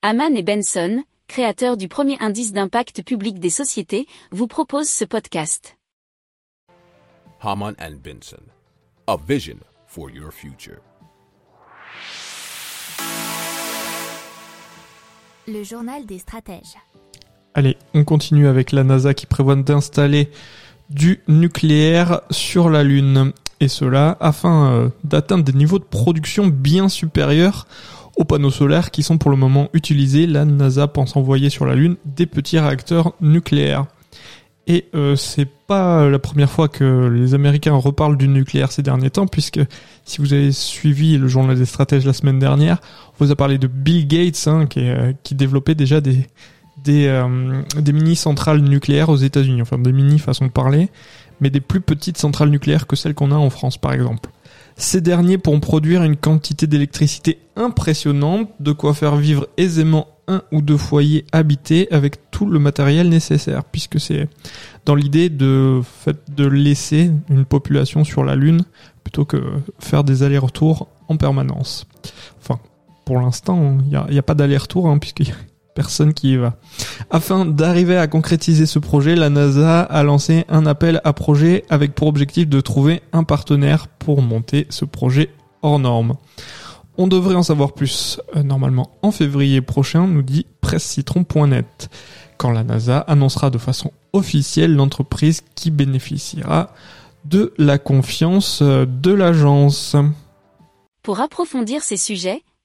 Haman et Benson, créateurs du premier indice d'impact public des sociétés, vous proposent ce podcast. Haman and Benson, a vision for your future. Le journal des stratèges. Allez, on continue avec la NASA qui prévoit d'installer du nucléaire sur la Lune. Et cela afin euh, d'atteindre des niveaux de production bien supérieurs aux panneaux solaires qui sont pour le moment utilisés. La NASA pense envoyer sur la Lune des petits réacteurs nucléaires. Et euh, c'est pas la première fois que les Américains reparlent du nucléaire ces derniers temps, puisque si vous avez suivi le journal des stratèges la semaine dernière, on vous a parlé de Bill Gates, hein, qui, euh, développait déjà des des, euh, des mini centrales nucléaires aux États-Unis, enfin des mini façon de parler, mais des plus petites centrales nucléaires que celles qu'on a en France par exemple. Ces derniers pourront produire une quantité d'électricité impressionnante, de quoi faire vivre aisément un ou deux foyers habités avec tout le matériel nécessaire, puisque c'est dans l'idée de, laisser une population sur la Lune plutôt que faire des allers-retours en permanence. Enfin, pour l'instant, il n'y a, pas d'aller-retour, hein, personne qui y va. Afin d'arriver à concrétiser ce projet, la NASA a lancé un appel à projet avec pour objectif de trouver un partenaire pour monter ce projet hors norme. On devrait en savoir plus euh, normalement en février prochain, nous dit pressecitron.net, quand la NASA annoncera de façon officielle l'entreprise qui bénéficiera de la confiance euh, de l'agence. Pour approfondir ces sujets,